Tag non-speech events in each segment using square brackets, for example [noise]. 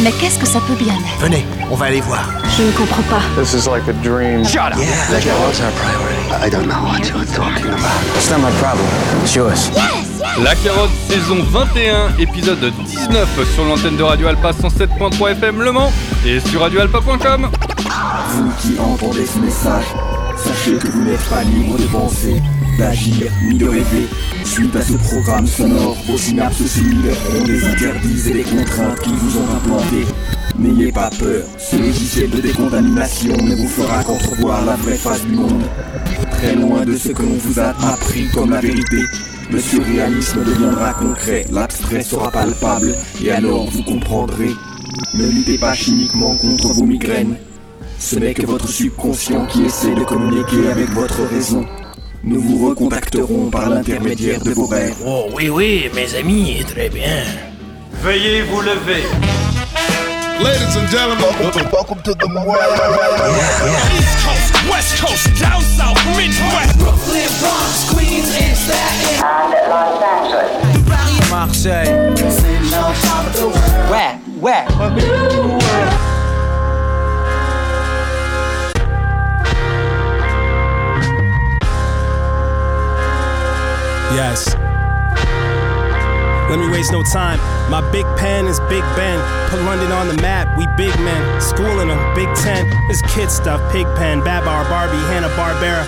Mais qu'est-ce que ça peut bien être? Venez, on va aller voir. Je ne comprends pas. This is like a dream. Shut up. Yeah, la carotte, our priority? I don't know what you're talking about. It's not my problem. It's yours. La Carotte saison 21, épisode 19 sur l'antenne de Radio Alpa 107.3 FM Le Mans et sur radioalpa.com. Vous qui entendez ce message, sachez que vous n'êtes pas libre de penser, d'agir ni de rêver. Suite à ce programme sonore, vos synapses se libéreront des interdits et des contraintes qui vous ont implantés. N'ayez pas peur, ce logiciel de décontamination ne vous fera qu'entrevoir la vraie face du monde. Très loin de ce que l'on vous a appris comme la vérité. Le surréalisme deviendra concret, l'abstrait sera palpable, et alors vous comprendrez. Ne luttez pas chimiquement contre vos migraines. Ce n'est que votre subconscient qui essaie de communiquer avec votre raison. Nous vous recontacterons par l'intermédiaire de vos rêves. Oh oui, oui, mes amis, très bien. Veuillez vous lever. Ladies and gentlemen, welcome to the East Coast, West Coast, down south, Midwest. Brooklyn, Bronx, Queens, and Staten and Los Angeles. Marseille. Where? Where? Yes. Let me waste no time. My big pen is Big Ben. Put London on the map, we big men. Schooling them, Big Ten. This kid stuff, Pig Pen, Babar, Barbie, Hanna Barbera.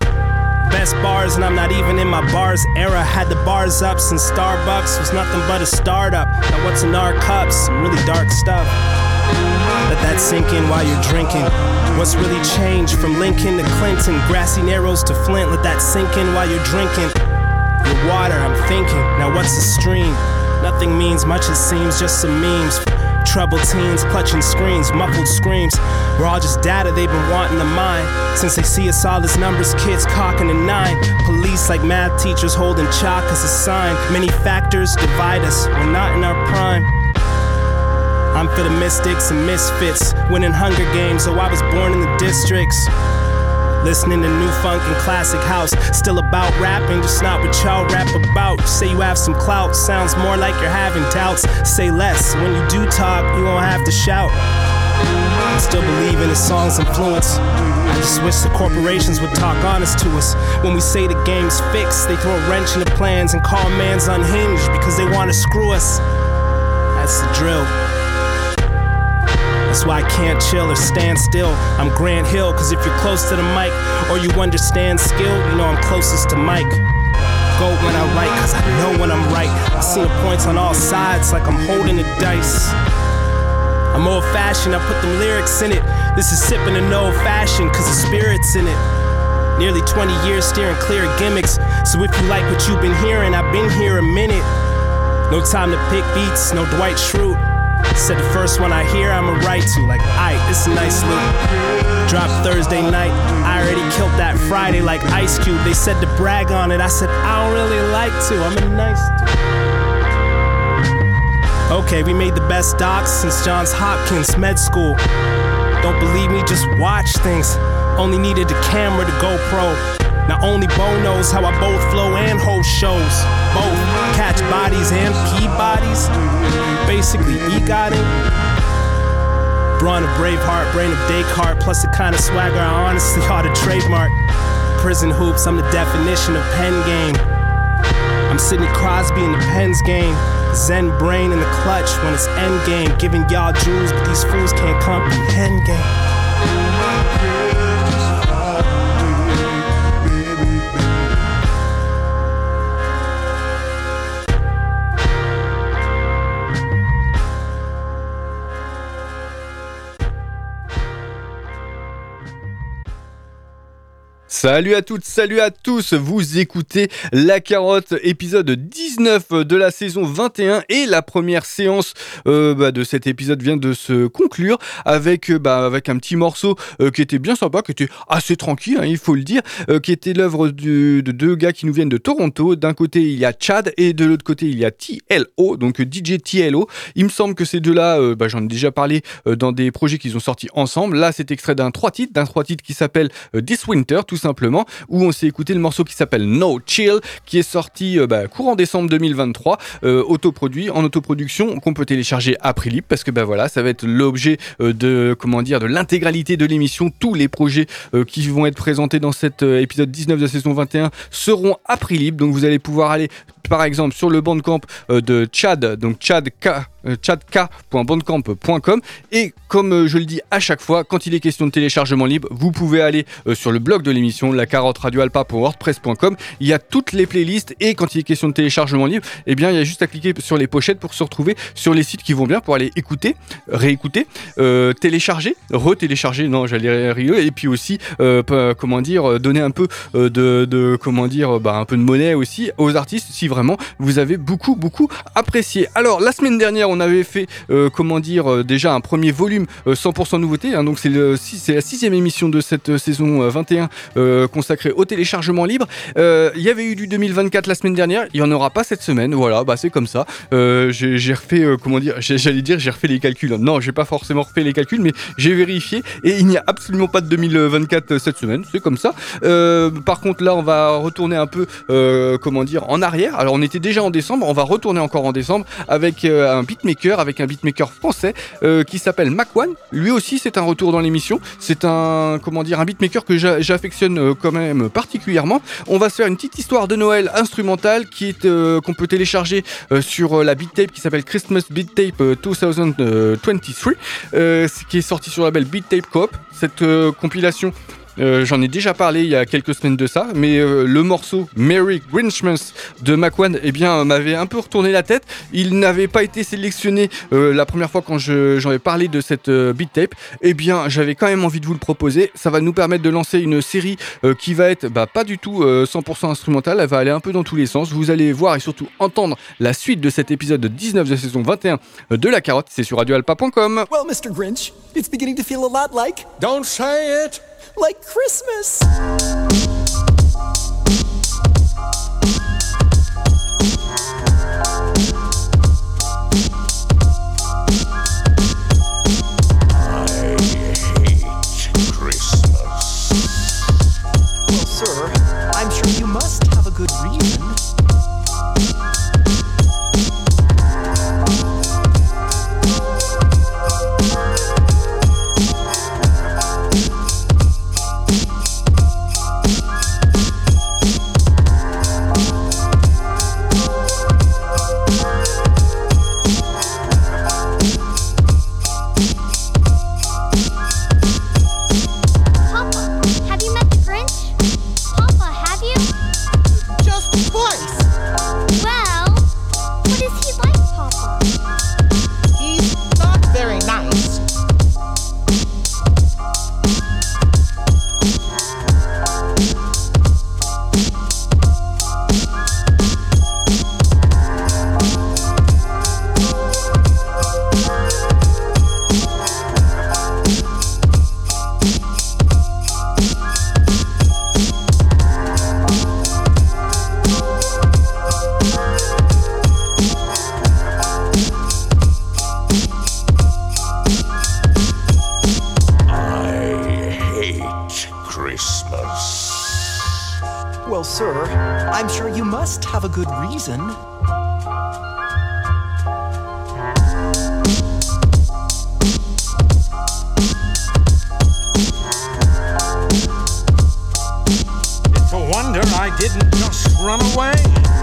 Best bars, and I'm not even in my bars era. Had the bars up since Starbucks was nothing but a startup. Now, what's in our cups? Some really dark stuff. Let that sink in while you're drinking. What's really changed from Lincoln to Clinton? Grassy narrows to Flint. Let that sink in while you're drinking. Your water, I'm thinking. Now, what's a stream? Nothing means much, it seems, just some memes. Troubled teens clutching screens, muffled screams. We're all just data they've been wanting to mine. Since they see us all as numbers, kids cocking a nine. Police like math teachers holding chalk as a sign. Many factors divide us, we're not in our prime. I'm for the mystics and misfits, winning Hunger Games, so I was born in the districts. Listening to new funk and classic house. Still about rapping, just not what y'all rap about. Say you have some clout, sounds more like you're having doubts. Say less, when you do talk, you won't have to shout. I still believe in the song's influence. I just wish the corporations would talk honest to us. When we say the game's fixed, they throw a wrench in the plans and call man's unhinged because they want to screw us. That's the drill. That's why I can't chill or stand still. I'm Grant Hill, cause if you're close to the mic or you understand skill, you know I'm closest to Mike. Go when I write, cause I know when I'm right. I see the points on all sides like I'm holding the dice. I'm old fashioned, I put them lyrics in it. This is sipping an old fashioned, cause the spirit's in it. Nearly 20 years steering clear of gimmicks. So if you like what you've been hearing, I've been here a minute. No time to pick beats, no Dwight Schrute. Said the first one I hear, I'ma write to. Like, aight, it's a nice loop. Dropped Thursday night. I already killed that Friday like Ice Cube. They said to brag on it. I said, I don't really like to. I'm a nice dude. Okay, we made the best docs since Johns Hopkins Med School. Don't believe me, just watch things. Only needed the camera to GoPro. Now only Bo knows how I both flow and host shows. Both catch bodies and pee bodies. Basically, e-gotting. Brawn of Braveheart, brain of Descartes, plus the kind of swagger I honestly [laughs] ought to trademark. Prison hoops, I'm the definition of pen game. I'm Sidney Crosby in the Pens game. Zen brain in the clutch when it's end game. Giving y'all jewels, but these fools can't comprehend game. Salut à toutes, salut à tous, vous écoutez La Carotte, épisode 19 de la saison 21 et la première séance euh, bah, de cet épisode vient de se conclure avec, euh, bah, avec un petit morceau euh, qui était bien sympa, qui était assez tranquille, hein, il faut le dire, qui était l'œuvre de deux gars qui nous viennent de Toronto. D'un côté il y a Chad et de l'autre côté il y a TLO, donc DJ TLO. Il me semble que ces deux-là, bah, j'en ai déjà parlé dans des projets qu'ils ont sortis ensemble. Là c'est extrait d'un trois titres, d'un trois titres qui s'appelle This Winter tout simplement simplement, où on s'est écouté le morceau qui s'appelle No Chill, qui est sorti bah, courant décembre 2023, autoproduit, en autoproduction, qu'on peut télécharger à prix libre, parce que bah voilà, ça va être l'objet de, comment dire, de l'intégralité de l'émission. Tous les projets qui vont être présentés dans cet épisode 19 de la saison 21 seront à prix libre, donc vous allez pouvoir aller par exemple sur le bandcamp de Chad, donc Chad K euh, chatk.bandcamp.com et comme euh, je le dis à chaque fois quand il est question de téléchargement libre vous pouvez aller euh, sur le blog de l'émission la carotte radioalpa.wordpress.com il y a toutes les playlists et quand il est question de téléchargement libre eh bien il y a juste à cliquer sur les pochettes pour se retrouver sur les sites qui vont bien pour aller écouter réécouter télécharger retélécharger non j'allais rigoler et puis aussi comment dire donner un peu de, comment dire bah, un peu de monnaie aussi aux artistes si vraiment vous avez beaucoup beaucoup apprécié. Alors la semaine dernière on avait fait, euh, comment dire, euh, déjà un premier volume 100% euh, nouveauté. Hein, donc c'est la sixième émission de cette saison 21 consacrée au téléchargement libre. Il y avait eu du 2024 la semaine dernière. Il n'y en aura pas cette semaine. Voilà, bah c'est comme ça. j'ai refait, comment dire, j'allais dire, j'ai refait les calculs. Non, j'ai pas forcément refait les calculs, mais j'ai vérifié et il n'y a absolument pas de 2024 cette semaine. C'est comme ça. par contre, là, on va retourner un peu, comment dire, en arrière. Alors, on était déjà en décembre. On va retourner encore en décembre avec un beat avec un beatmaker français euh, qui s'appelle Macwan. Lui aussi, c'est un retour dans l'émission. C'est un, comment dire, un beatmaker que j'affectionne euh, quand même particulièrement. On va se faire une petite histoire de Noël instrumentale qui euh, qu'on peut télécharger sur la beat tape qui s'appelle Christmas Beat Tape 2023, qui est sorti sur le label Beat Tape Coop. Cette compilation euh, j'en ai déjà parlé il y a quelques semaines de ça, mais euh, le morceau Merry Grinchmas de Macwan eh bien, m'avait un peu retourné la tête. Il n'avait pas été sélectionné euh, la première fois quand j'en ai parlé de cette beat tape. Eh bien, j'avais quand même envie de vous le proposer. Ça va nous permettre de lancer une série qui va être bah, pas du tout 100% instrumentale. Elle va aller un peu dans tous les sens. Vous allez voir et surtout entendre la suite de cet épisode 19 de la saison 21 de La Carotte. C'est sur radioalpa.com. Well, Mr. Grinch, it's beginning to feel a lot like. Don't say it! Like Christmas. good reason. It's a wonder I didn't just run away.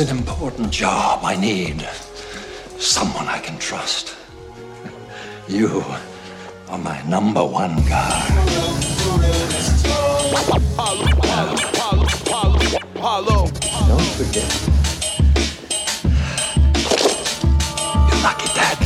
It's an important job. I need someone I can trust. [laughs] You are my number one guy. Don't forget.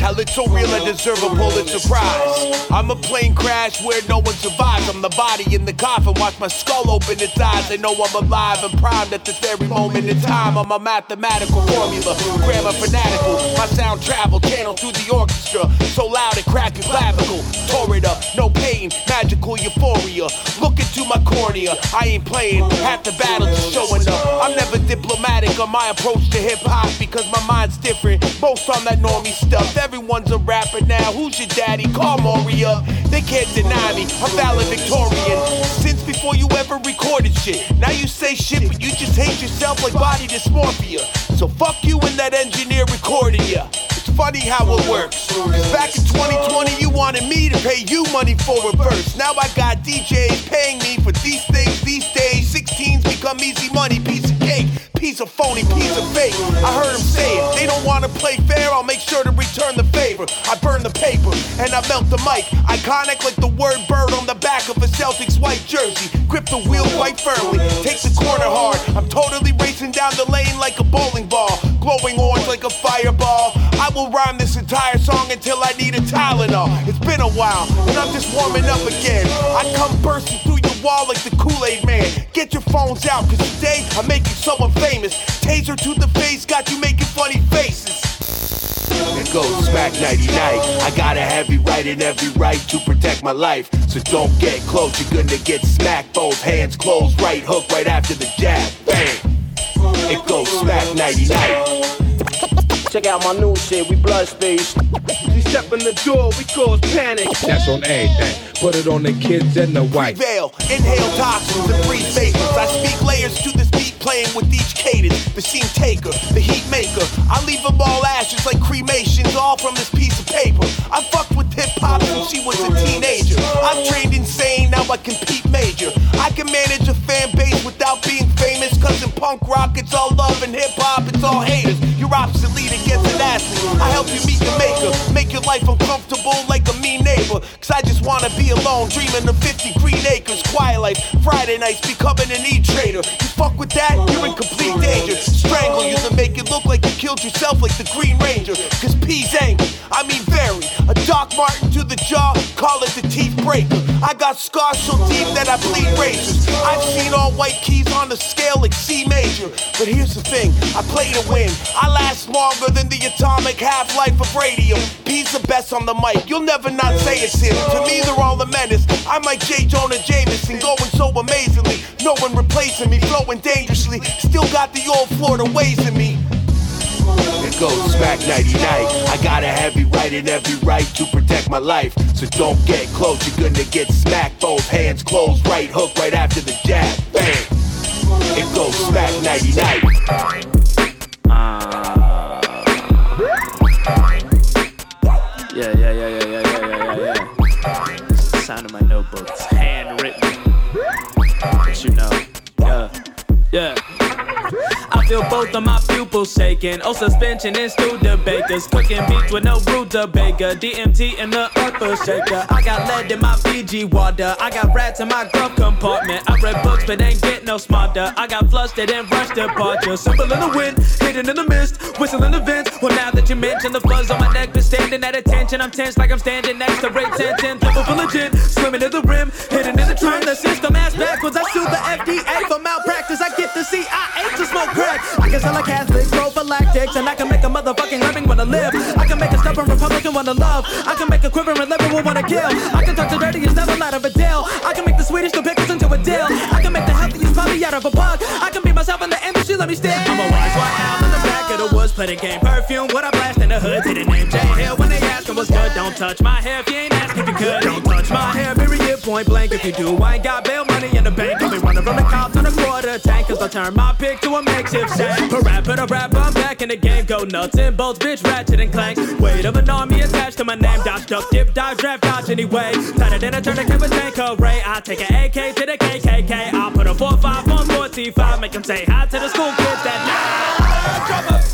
Hell, it's so real, I deserve a Pulitzer Prize. I'm a plane crash where no one survives. I'm the body in the coffin, watch my skull open its eyes. They know I'm alive and primed at this very moment in time. I'm a mathematical formula, grammar fanatical. My sound travel channel through the orchestra, so loud it cracked your clavicle. Tore it up, no pain, magical euphoria. Look into my cornea, I ain't playing. Half the battle just showing up. I'm never diplomatic on my approach to hip hop because my mind's different. Most on that normie stuff. Every Everyone's a rapper now. Who's your daddy? Call up. They can't deny me. I'm valid Victorian. Since before you ever recorded shit. Now you say shit, but you just hate yourself like body dysmorphia. So fuck you and that engineer recording ya. It's funny how it works. Back in 2020, you wanted me to pay you money for a verse. Now I got DJs paying me for these things these days. 16s become easy money, piece of cake piece a phony, he's a fake. I heard him say it. They don't wanna play fair, I'll make sure to return the favor. I burn the paper and I melt the mic. Iconic like the word bird on the back of a Celtics white jersey. Grip the wheel quite firmly, take the corner hard. I'm totally racing down the lane like a bowling ball. Glowing orange like a fireball. I will rhyme this entire song until I need a Tylenol. It's been a while, and I'm just warming up again. I come bursting through wall like the Kool-Aid man. Get your phones out, cause today I'm making someone famous. Taser to the face, got you making funny faces. It goes smack nighty night. I got a heavy right and every right to protect my life. So don't get close, you're gonna get smacked. Both hands closed, right hook right after the jab. Bang. It goes smack nighty night. Check out my new shit, we blood space. We step in the door, we cause panic. That's on everything. Put it on the kids and the white. Veil, inhale toxins and breathe vapors. I speak layers to this beat, playing with each cadence. The scene taker, the heat maker. I leave them all ashes like cremations, all from this piece of paper. I fucked with hip hop since she was a teenager. I'm trained insane, now I compete major. I can manage a fan base without being famous, cause in punk rock it's all love and hip hop it's all haters. You're obsolete I help you meet the maker, make your life uncomfortable like a mean neighbor. Cause I just wanna be alone, dreaming of 50 green acres. Quiet life, Friday nights, becoming an e-trader. You fuck with that, you're in complete danger. Strangle you to make it look like you killed yourself like the Green Ranger. Cause P's angry, I mean very. A Doc Martin to the jaw, call it the teeth breaker. I got scars so deep that I bleed razors. I've seen all white keys on the scale like C major. But here's the thing, I play to win. I last longer than the atomic half-life of radium. P's the best on the mic, you'll never not say it's him. To me, they're all a menace. I'm like J. Jonah Jameson, going so amazingly. No one replacing me, flowing dangerously. Still got the old Florida ways in me. It goes smack nighty night. I got a heavy right and every right to protect my life. So don't get close, you're gonna get smacked. Both hands closed, right hook right after the jab. Bang. It goes smack nighty night. Uh, yeah, yeah, yeah, yeah, yeah, yeah, yeah, yeah, yeah. This is the sound of my notebook. Yeah. Feel both of my pupils shaking. Oh, suspension in Studebakers. Cooking beats with no rutabaga. DMT in the upper shaker. I got lead in my Fiji water. I got rats in my glove compartment. I read books but ain't get no smarter. I got flustered and rushed departure. Simple in the wind, hidden in the mist, whistling the vents. Well, now that you mention the fuzz on my neck, been standing at attention. I'm tense like I'm standing next to Ray 10 10. Level full of gin, swimming to the rim, hidden in the trim. The system ass backwards. I sue the FDA for malpractice. I get the CIA to smoke crack. I can sell a Catholic prophylactics, and I can make a motherfucking living wanna live. I can make a stubborn Republican wanna love. I can make a quivering liberal wanna kill. I can talk the dirtiest devil out of a deal. I can make the sweetest of pickles into a deal. I can make the healthiest puppy out of a bug. I can be myself in the industry, let me stay. I'm a wise white owl in the back of the woods, play the game. Perfume, what I blast in the hood, to the name J Hill. Ask what's good, don't touch my hair if you ain't ask if you could. Don't touch my hair, period, point blank. If you do, I ain't got bail money in the bank. I'll be running from the cops on a quarter tank, cause I'll turn my pick to a makeshift shack. A rapper, a rap, I'm back in the game. Go nuts and bolts, bitch, ratchet and clank. Weight of an army attached to my name. Dodge, duck, dip, dive, draft, dodge anyway. Tighter than a tourniquet with tank array. I take an AK to the KKK. I'll put a 4-5 on 45. Make them say hi to the school kids that night.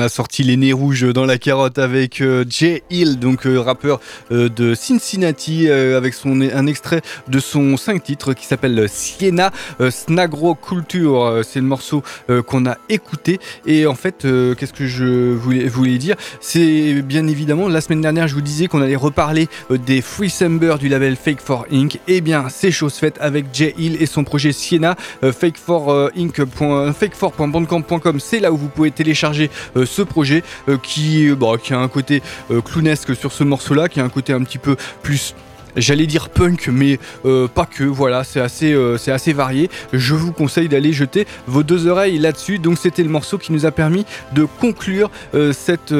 On a sorti les nez rouges dans la carotte avec euh, Jay Hill, donc euh, rappeur euh, de Cincinnati, avec son, un extrait de son 5 titres qui s'appelle Siena Snagro Culture. C'est le morceau qu'on a écouté. Et en fait, qu'est-ce que je voulais, voulais dire? C'est bien évidemment, la semaine dernière, je vous disais qu'on allait reparler des Free Sember du label Fake for Inc. Et eh bien, c'est chose faite avec Jay Hill et son projet Siena. Fake for Inc. Fake4.bandcamp.com, c'est là où vous pouvez télécharger ce projet qui, bah, qui a un côté clownesque sur ce morceau-là, qui a un côté un petit peu plus j'allais dire punk, mais euh, pas que. Voilà, c'est assez, euh, assez varié. Je vous conseille d'aller jeter vos deux oreilles là-dessus. Donc, c'était le morceau qui nous a permis de conclure euh, cette,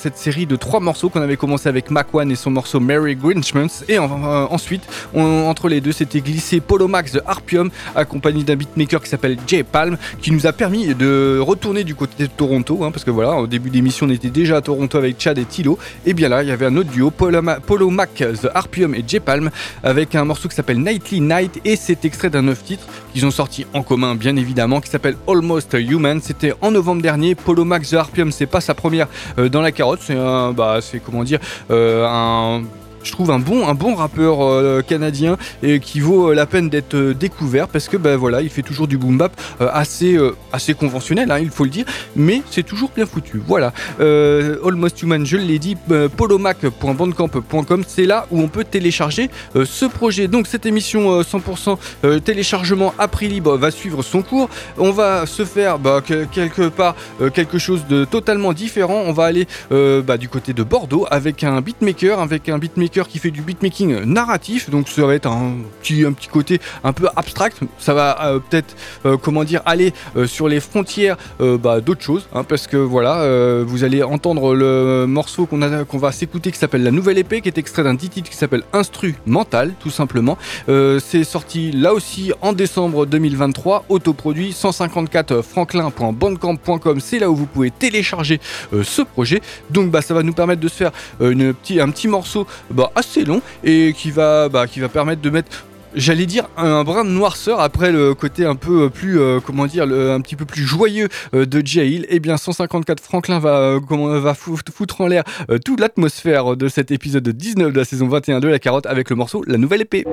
cette série de trois morceaux qu'on avait commencé avec Mac One et son morceau Mary Grinchmans. Et ensuite, entre les deux, c'était glissé Polo Max de Harpium, accompagné d'un beatmaker qui s'appelle Jay Palm, qui nous a permis de retourner du côté de Toronto. Hein, parce que voilà, au début d'émission, on était déjà à Toronto avec Chad et Tilo. Et bien là, il y avait un autre duo, Polo, Polo Mac, The Harpium et Jay Palm avec un morceau qui s'appelle Nightly Night et c'est extrait d'un neuf titre qu'ils ont sorti en commun bien évidemment qui s'appelle Almost Human. C'était en novembre dernier. Polo Max The Harpium, c'est pas sa première euh, dans la carotte, c'est un, bah, c'est comment dire, euh, un je trouve un bon, un bon rappeur euh, canadien et qui vaut euh, la peine d'être euh, découvert parce que ben voilà, il fait toujours du boom bap assez, assez conventionnel, hein, il faut le dire, mais c'est toujours bien foutu. Voilà, Almost Human, je l'ai dit, polomac.bandcamp.com, c'est là où on peut télécharger ce projet. Donc cette émission 100% téléchargement à prix libre va suivre son cours. On va se faire bah, quelque part quelque chose de totalement différent. On va aller bah, du côté de Bordeaux avec un beatmaker, avec un beatmaker qui fait du beatmaking narratif, donc ça va être un petit, un petit côté un peu abstract. Ça va euh, peut-être, euh, comment dire, aller euh, sur les frontières bah, d'autres choses, hein, parce que voilà, vous allez entendre le morceau qu'on qu'on va s'écouter qui s'appelle La Nouvelle Épée, qui est extrait d'un titre qui s'appelle Instrumental, tout simplement. c'est sorti là aussi en décembre 2023, autoproduit 154 franklin.bandcamp.com, c'est là où vous pouvez télécharger ce projet. Donc bah, ça va nous permettre de se faire une petit, un petit morceau bah, assez long et qui va, bah, qui va permettre de mettre j'allais dire un brin de noirceur après le côté un peu euh, plus euh, comment dire un petit peu plus joyeux euh, de Hill et eh bien 154 Franklin va va foutre en l'air toute l'atmosphère de cet épisode 19 de la saison 21 de la carotte avec le morceau La nouvelle épée.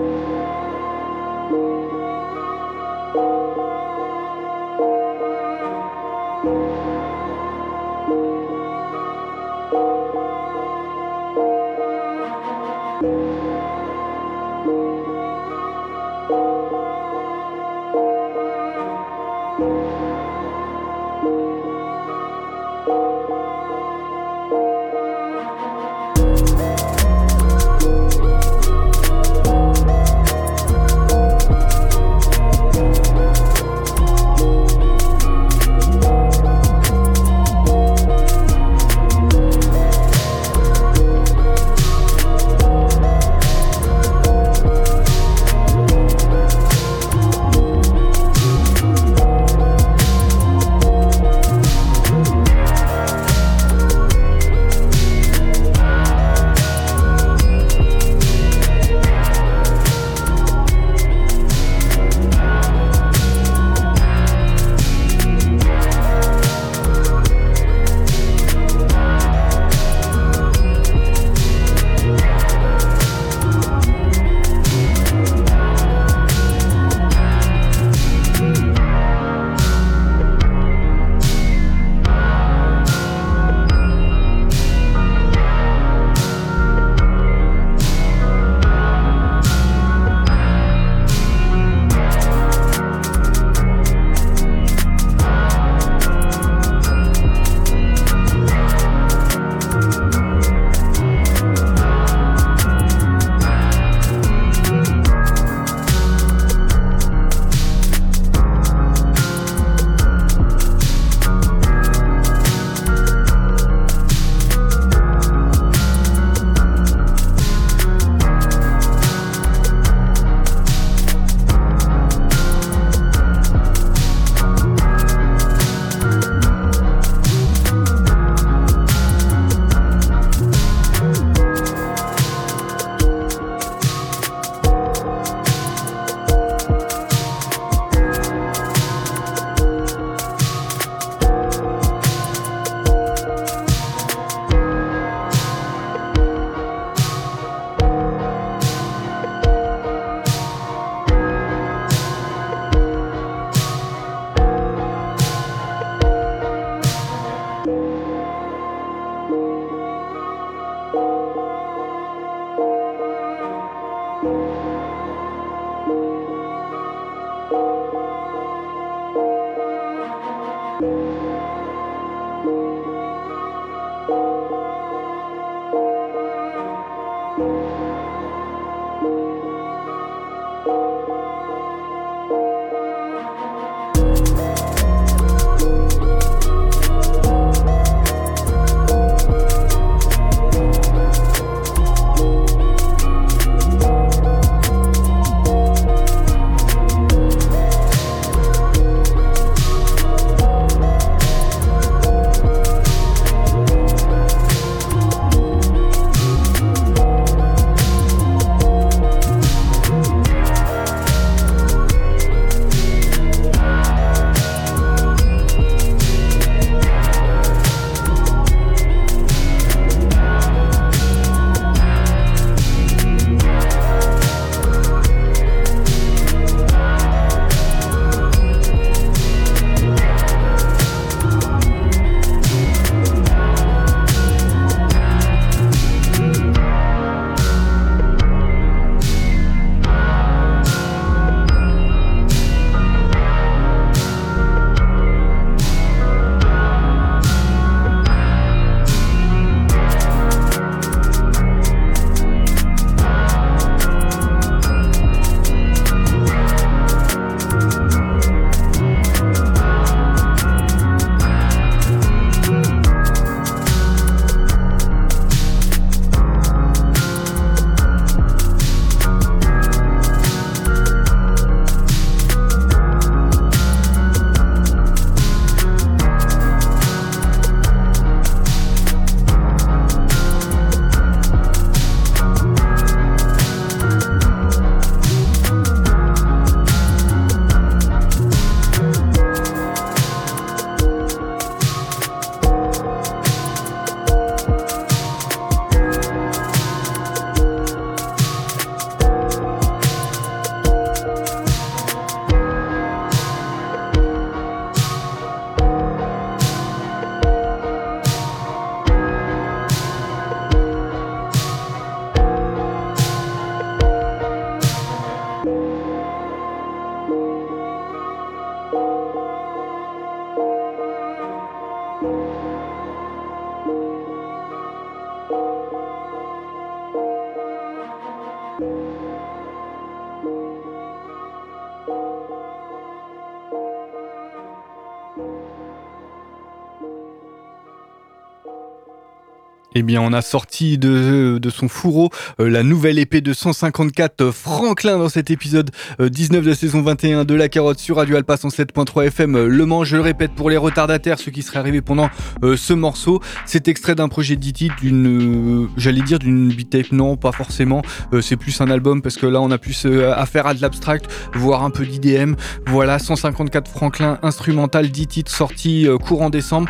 Eh bien, on a sorti de, de son fourreau euh, la nouvelle épée de 154 euh, Franklin dans cet épisode euh, 19 de saison 21 de La Carotte sur Radio Alpa 107.3 FM euh, Le Mans. Je le répète pour les retardataires, ceux qui seraient arrivés pendant euh, ce morceau. C'est extrait d'un projet d'IT, d'une, j'allais dire d'une beat tape, non, pas forcément. c'est plus un album parce que là, on a plus affaire à de l'abstract, voire un peu d'IDM. Voilà, 154 Franklin instrumental, 10 titres sortis courant décembre,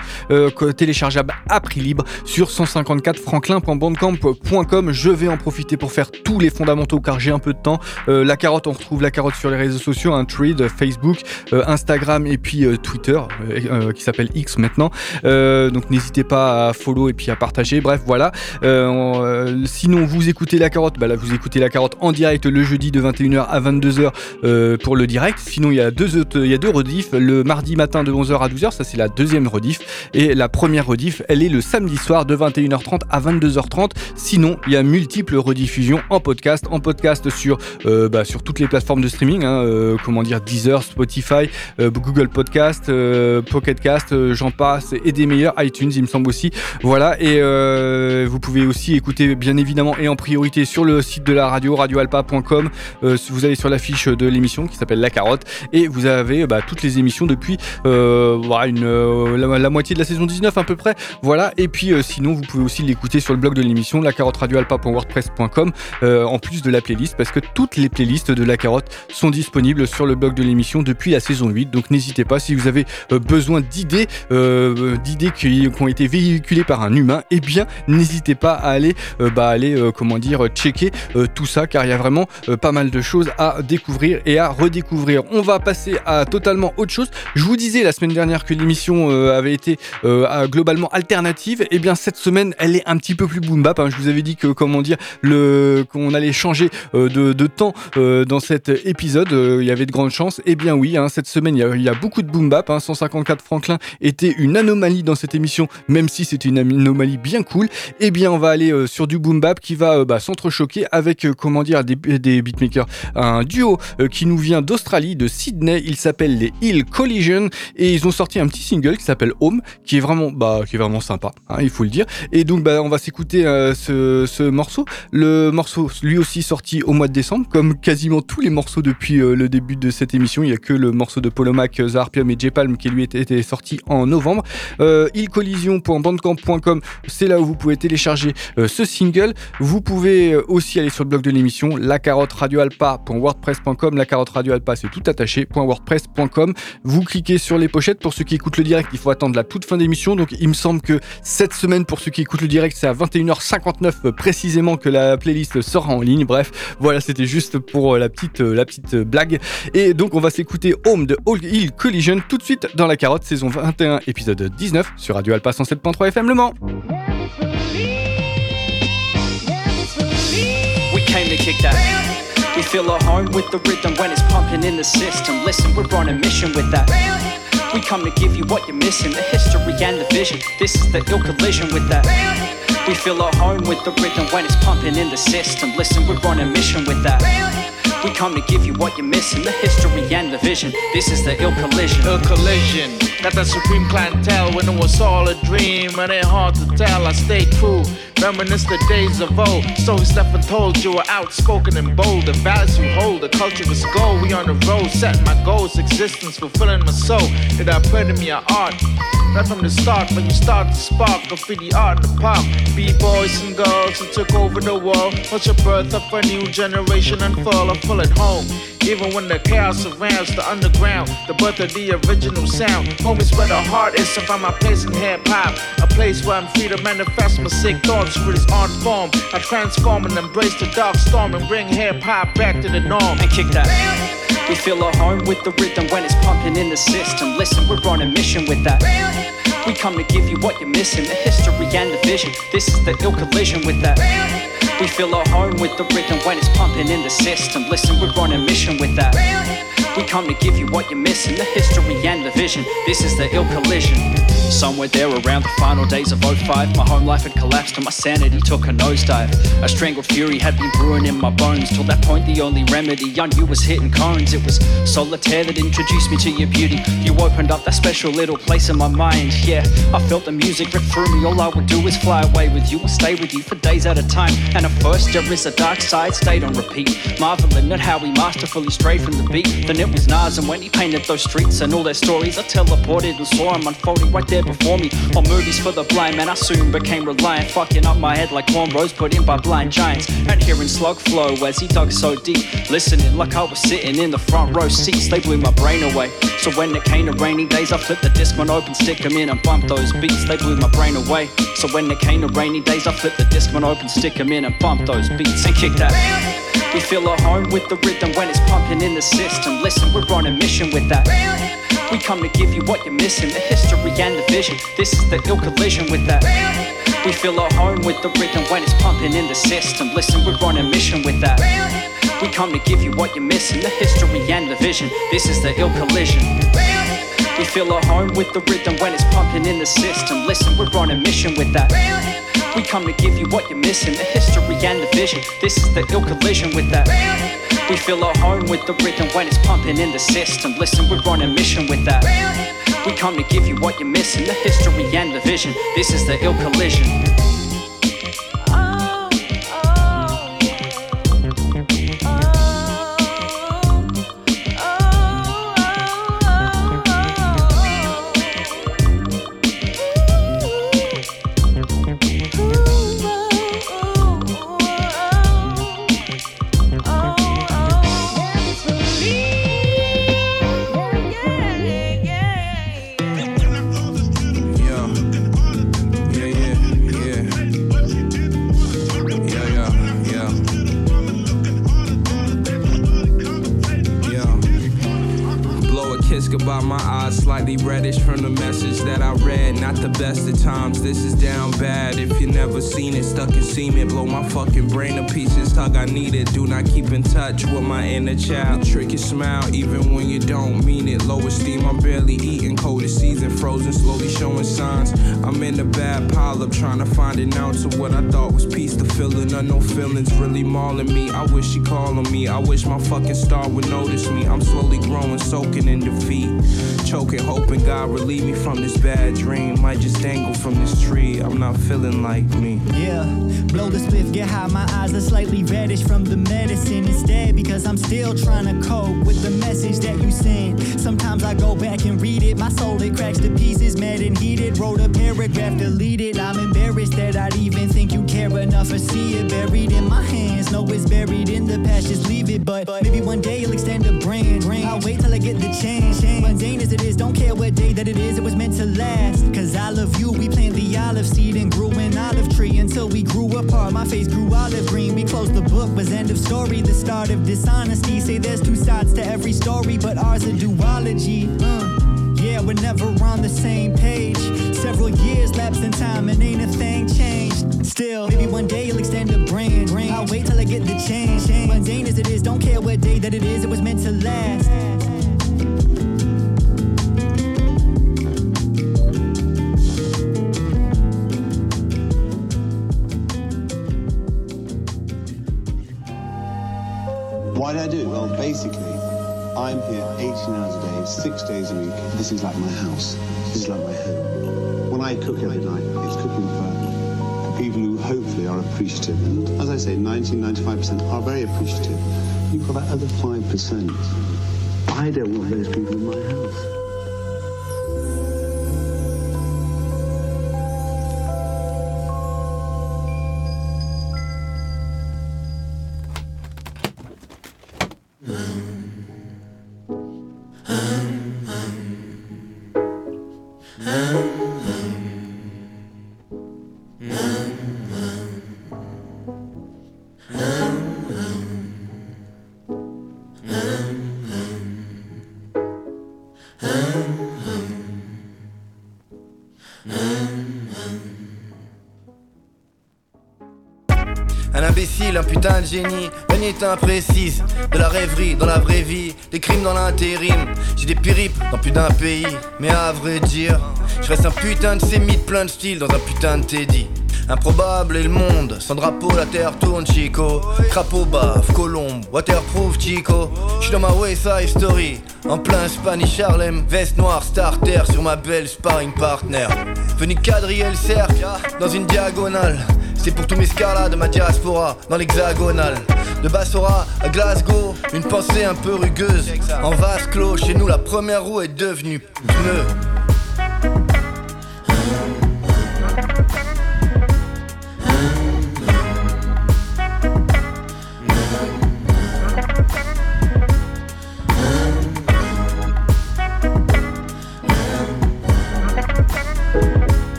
téléchargeable à prix libre sur 150 franklin.bandcamp.com. Je vais en profiter pour faire tous les fondamentaux car j'ai un peu de temps. Euh, la carotte, on retrouve la carotte sur les réseaux sociaux, un tweet, Facebook, euh, Instagram et puis euh, Twitter qui s'appelle X maintenant. donc n'hésitez pas à follow et puis à partager. Bref, voilà. On, sinon, vous écoutez la carotte, bah là vous écoutez la carotte en direct le jeudi de 21h à 22h pour le direct. Sinon, il y a deux autres, il y a deux rediffs. Le mardi matin de 11h à 12h, ça c'est la deuxième rediff. Et la première rediff, elle est le samedi soir de 21h30 à 22h30. Sinon, il y a multiples rediffusions en podcast, en podcast sur, euh, bah, sur toutes les plateformes de streaming, hein, euh, comment dire, Deezer, Spotify, euh, Google Podcast, Pocket Cast, j'en passe, et des meilleurs, iTunes, il me semble aussi. Voilà, et vous pouvez aussi écouter, bien évidemment, et en priorité sur le site de la radio, radioalpa.com. vous allez sur la fiche de l'émission qui s'appelle La Carotte, et vous avez bah, toutes les émissions depuis la, la, moitié de la saison 19 à peu près. Voilà, et puis sinon, vous pouvez aussi l'écouter sur le blog de l'émission, la carotte radioalpa.wordpress.com, euh, en plus de la playlist, parce que toutes les playlists de la carotte sont disponibles sur le blog de l'émission depuis la saison 8. Donc n'hésitez pas, si vous avez euh, besoin d'idées, euh, d'idées qui, ont été véhiculées par un humain, eh bien n'hésitez pas à aller, euh, bah, aller comment dire, checker tout ça, car il y a vraiment pas mal de choses à découvrir et à redécouvrir. On va passer à totalement autre chose. Je vous disais la semaine dernière que l'émission avait été globalement alternative, et eh bien cette semaine elle est un petit peu plus boom bap. Hein. Je vous avais dit que comment dire le qu'on allait changer de, de, temps dans cet épisode. Il y avait de grandes chances. Eh bien oui, hein, cette semaine il y, a, beaucoup de boom bap. Hein. 154 Franklin était une anomalie dans cette émission, même si c'était une anomalie bien cool. Eh bien on va aller sur du boom bap qui va bah, s'entrechoquer avec comment dire des, des beatmakers, un duo qui nous vient d'Australie, de Sydney. Il s'appelle les Hill Collision et ils ont sorti un petit single qui s'appelle Home, qui est vraiment, bah, qui est vraiment sympa, hein, il faut le dire. Et donc, bah, on va s'écouter euh, ce, morceau. Le morceau, lui aussi sorti au mois de décembre, comme quasiment tous les morceaux depuis euh, le début de cette émission. Il n'y a que le morceau de Polomac, The Harpium et J Palm qui lui était, sorti en novembre. Euh, Collision.bandcamp.com, c'est là où vous pouvez télécharger euh, ce single. Vous pouvez aussi aller sur le blog de l'émission, la carotte radioalpa.wordpress.com. La carotte radioalpa, c'est tout attaché. .wordpress.com. Vous cliquez sur les pochettes pour ceux qui écoutent le direct. Il faut attendre la toute fin d'émission. Donc, il me semble que cette semaine, pour ceux qui écoutent direct, c'est à 21h59 précisément que la playlist sera en ligne. Bref, voilà, c'était juste pour euh, la petite, euh, la petite euh, blague. Et donc, on va s'écouter Home de All Hill Collision tout de suite dans la carotte, saison 21, épisode 19 sur Radio Alpha 107.3 FM Le Mans. With the rhythm when it's pumping in the system. Listen, we're on a mission with that. We come to give you what you're missing the history and the vision. This is the ill collision with that. We feel at home with the rhythm when it's pumping in the system. Listen, we're on a mission with that. We come to give you what you're missing the history and the vision. This is the ill collision. Ill collision. Got the supreme clientele when it was all a dream. And it hard to tell. I stay true. Reminisce the days of old. So Stephen told you were outspoken and bold. The values you hold, the culture is gold. We on the road, setting my goals, existence, fulfilling my soul. Did I put in me art? Right from the start, when you start to spark, graffiti art in the park. B-boys and girls who took over the world. Watch a birth of a new generation unfurl. Feel at home. Even when the chaos surrounds the underground, the birth of the original sound. Home is where the heart is, to find my place in hip hop. A place where I'm free to manifest my sick thoughts through this art form. I transform and embrace the dark storm and bring hip hop back to the norm. And kick that. We feel at home with the rhythm when it's pumping in the system. Listen, we're on a mission with that. We come to give you what you're missing the history and the vision. This is the ill collision with that. We feel our home with the rhythm when it's pumping in the system. Listen, we're on a mission with that. We come to give you what you're missing the history and the vision. This is the ill collision. Somewhere there around the final days of 05, my home life had collapsed and my sanity took a nosedive. A strangled fury had been brewing in my bones. Till that point, the only remedy I knew was hitting cones. It was solitaire that introduced me to your beauty. You opened up that special little place in my mind. Yeah, I felt the music rip through me. All I would do is fly away with you and stay with you for days at a time. And at first, there is a dark side, stayed on repeat. Marveling at how we masterfully strayed from the beat. Then it was Nas, and when he painted those streets and all their stories, I teleported and saw him unfolding right there before me. On movies for the blind, man, I soon became reliant, fucking up my head like cornrows put in by blind giants. And hearing slug flow as he dug so deep, listening like I was sitting in the front row seats, they blew my brain away. So when it came to rainy days, I flipped the disc on open, stick 'em in and bump those beats, they blew my brain away. So when it came to rainy days, I flipped the disc on open, stick 'em in and bump those beats and kick that. We feel at home with the rhythm when it's pumping in the system. Listen, we're on a mission with that. We come to give you what you're missing the history and the vision. This is the ill collision with that. We feel at home with the rhythm when it's pumping in the system. Listen, we're on a mission with that. We come to give you what you're missing the history and the vision. This is the ill collision. We feel at home with the rhythm when it's pumping in the system. Listen, we're on a mission with that. We come to give you what you're missing the history and the vision. This is the ill collision with that. We feel at home with the rhythm when it's pumping in the system. Listen, we're on a mission with that. We come to give you what you're missing the history and the vision. This is the ill collision. I wish my fucking star would notice me. I'm slowly growing, soaking in defeat. Choking, hoping God relieve me from this bad dream. Might just dangle from this tree. I'm not feeling like me. Yeah, blow the spliff, get high. My eyes are slightly reddish from the medicine instead. Because I'm still trying to cope with the message that you sent. Sometimes I go back and read it. My soul, it cracks to pieces, mad and heated. Wrote a paragraph, deleted. I'm embarrassed that I'd even think you care enough or see it buried in my hands. No, it's buried in the past, just leave it. But maybe one day you'll extend a brand. I'll wait till I get the chance. Mundane as it is, don't care what day that it is, it was meant to last. Cause I love you, we planted the olive seed and grew an olive tree until we grew apart. My face grew olive green. We closed the book, was end of story. The start of dishonesty. Say there's two sides to every story, but ours a duology. Uh. Yeah, we're never on the same page. Several years lapsed in time and ain't a thing changed. Still, maybe one day you'll extend a brand. I'll wait till I get the change. Mundane as it is, don't care what day that it is, it was meant to last. Why I do it? Well, basically, I'm here 18 hours a day, six days a week. This is like my house. This is like my home. When I cook every night, it's cooking for people who hopefully are appreciative. And as I say, 90, 95% are very appreciative. You've got that other 5%. I don't want those people in my house. Un imbécile, un putain de génie, un est imprécise De la rêverie dans la vraie vie, des crimes dans l'intérim. J'ai des périples dans plus d'un pays, mais à vrai dire Je reste un putain de sémite plein de style dans un putain de Teddy Improbable est le monde, sans drapeau la terre tourne Chico. Crapaud baf, colombe, waterproof Chico. J'suis dans ma West Side Story, en plein Spanish Harlem. Veste noire starter sur ma belle sparring partner. Venu quadriller le cercle, dans une diagonale. C'est pour tous mes scarlas de ma diaspora dans l'hexagonal De Bassora à Glasgow, une pensée un peu rugueuse. En vase clos, chez nous la première roue est devenue pneu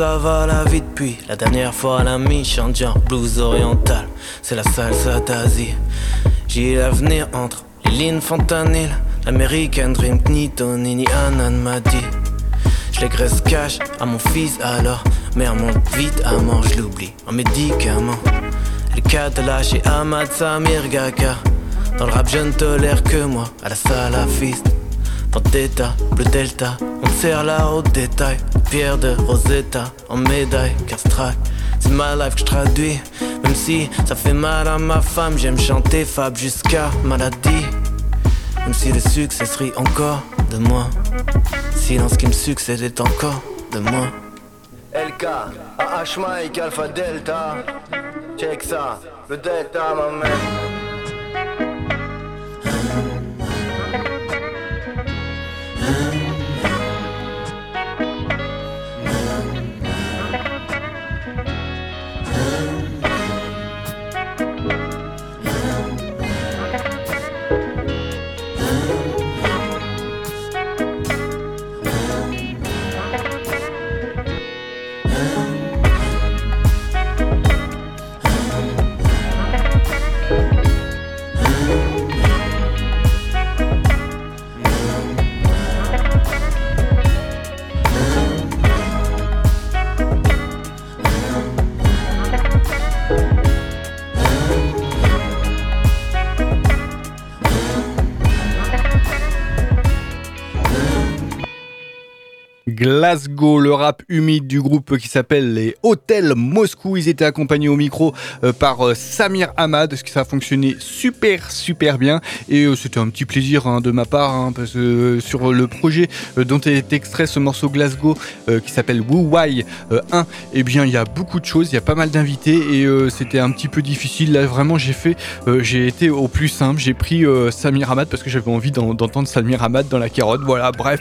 ça va la vie depuis La dernière fois la mi chante blues oriental C'est la salsa d'Asie. J'ai l'avenir entre les lignes fentanyl L'American Dream, ni Tony ni Anan m'a dit Je graisse cash à mon fils alors Mère monte vite à mort, je l'oublie En médicament. Les Catalans chez Ahmad Samir Gaka Dans le rap je ne tolère que moi À la salafiste Vendetta, Bleu Delta, on te sert là au détail. Pierre de Rosetta, en médaille, Castrac. C'est ma life que je traduis, même si ça fait mal à ma femme. J'aime chanter Fab jusqu'à maladie. Même si le succès serait encore de moi. Silence qui me succède est encore de moi. LK, AH Mike, Alpha Delta Check ça, le Delta ma Let's Le rap humide du groupe qui s'appelle les Hôtels Moscou. Ils étaient accompagnés au micro euh, par euh, Samir Ahmad, ce qui ça a fonctionné super super bien et euh, c'était un petit plaisir hein, de ma part hein, parce que sur le projet dont est extrait ce morceau Glasgow qui s'appelle Wu Wai 1, eh bien il y a beaucoup de choses, il y a pas mal d'invités et c'était un petit peu difficile. Là vraiment j'ai fait, j'ai été au plus simple, j'ai pris Samir Ahmad parce que j'avais envie d'entendre Samir Ahmad dans la carotte. Voilà, bref,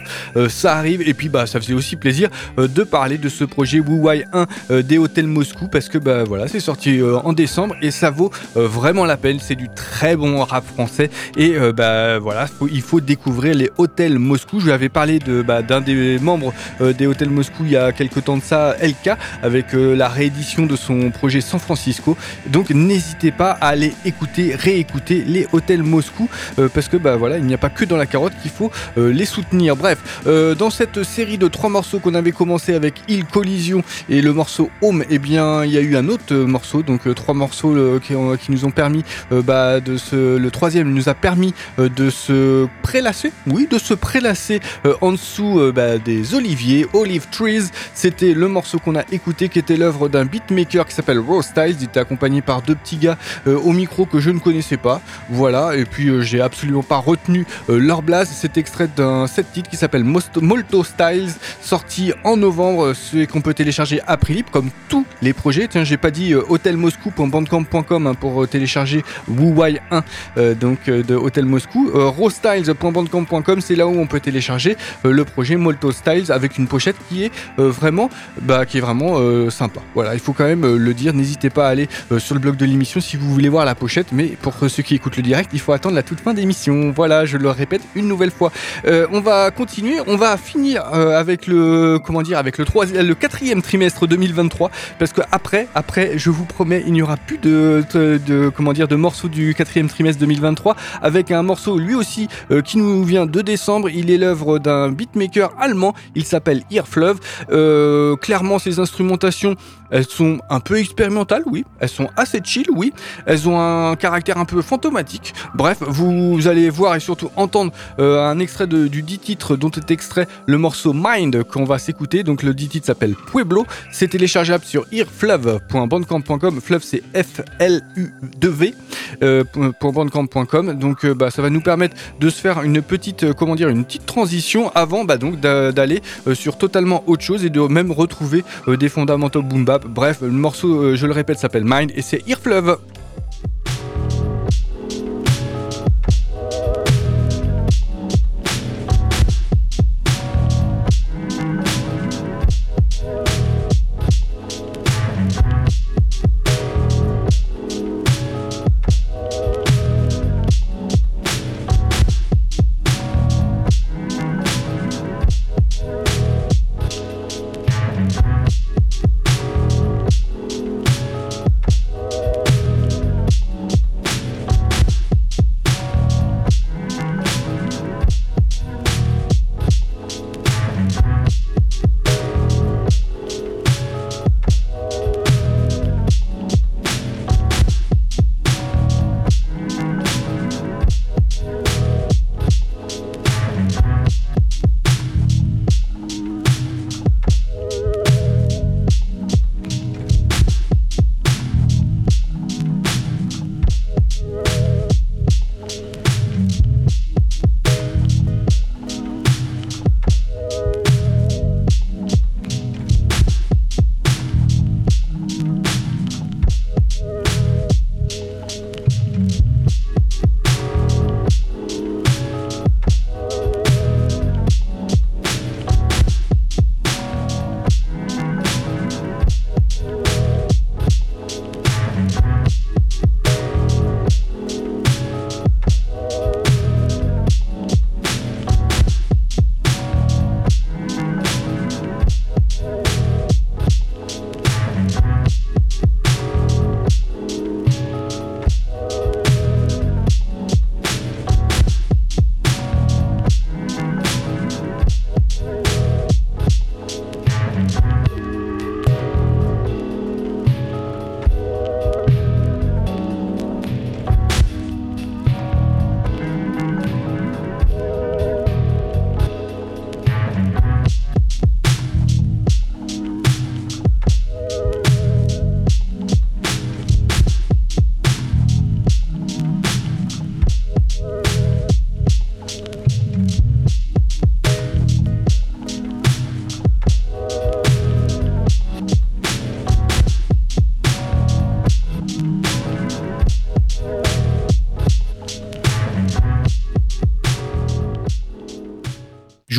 ça arrive et puis bah ça faisait aussi plaisir de parler de ce projet Wu Wai 1 des hôtels Moscou parce que bah voilà c'est sorti en décembre et ça vaut vraiment la peine. C'est du très bon rap français et bah voilà il faut découvrir les hôtels Moscou. Je lui avais parlé bah, d'un des membres des hôtels Moscou il y a quelques temps de ça, LK, avec la réédition de son projet San Francisco. Donc n'hésitez pas à aller écouter, réécouter les hôtels Moscou parce que bah voilà il n'y a pas que dans la carotte qu'il faut les soutenir. Bref, dans cette série de trois morceaux qu'on avait commencé avec Il Collision et le morceau Home, et eh bien, il y a eu un autre morceau, donc euh, trois morceaux euh, qui, nous ont permis euh, bah, de se. Le troisième nous a permis de se prélasser, oui, de se prélasser en dessous bah, des oliviers, Olive Trees. C'était le morceau qu'on a écouté, qui était l'œuvre d'un beatmaker qui s'appelle Rose Styles. Il était accompagné par deux petits gars au micro que je ne connaissais pas. Voilà, et puis j'ai absolument pas retenu leur blase. C'est extrait d'un set titre qui s'appelle Molto Styles, sorti en novembre, ce qu'on peut télécharger à prix libre, comme tous les projets. Tiens, j'ai pas dit euh, hotelmoscou.bandcamp.com hein, pour euh, télécharger WuWai 1, euh, donc de Hotel Moscou. Rostyles.bandcamp.com, c'est là où on peut télécharger le projet Molto Styles avec une pochette qui est vraiment, bah, qui est vraiment sympa. Voilà, il faut quand même le dire. N'hésitez pas à aller sur le blog de l'émission si vous voulez voir la pochette, mais pour ceux qui écoutent le direct, il faut attendre la toute fin d'émission. Voilà, je le répète une nouvelle fois. on va continuer, on va finir avec le, comment dire, avec le, troisième, le quatrième trimestre 2023, parce que après, après, je vous promets, il n'y aura plus de, de, comment dire, de morceaux du quatrième trimestre 2023, avec un morceau lui aussi euh, qui nous vient de décembre. Il est l'œuvre d'un beatmaker allemand. Il s'appelle Earflove. Euh, clairement, ses instrumentations elles sont un peu expérimentales, oui. Elles sont assez chill, oui. Elles ont un caractère un peu fantomatique. Bref, vous allez voir et surtout entendre euh, un extrait du dit titre dont est extrait le morceau Mind qu'on va s'écouter. Donc le dit titre s'appelle Pueblo. C'est téléchargeable sur earflove.bandcamp.com. Fluv c'est F-L-U-V. Euh. Donc euh, bah, ça va nous permettre de se faire une petite, comment dire, une petite transition avant bah, donc d'aller sur totalement autre chose et de même retrouver des fondamentaux boom bap Bref, le morceau, euh, je le répète, s'appelle Mind et c'est Earflove.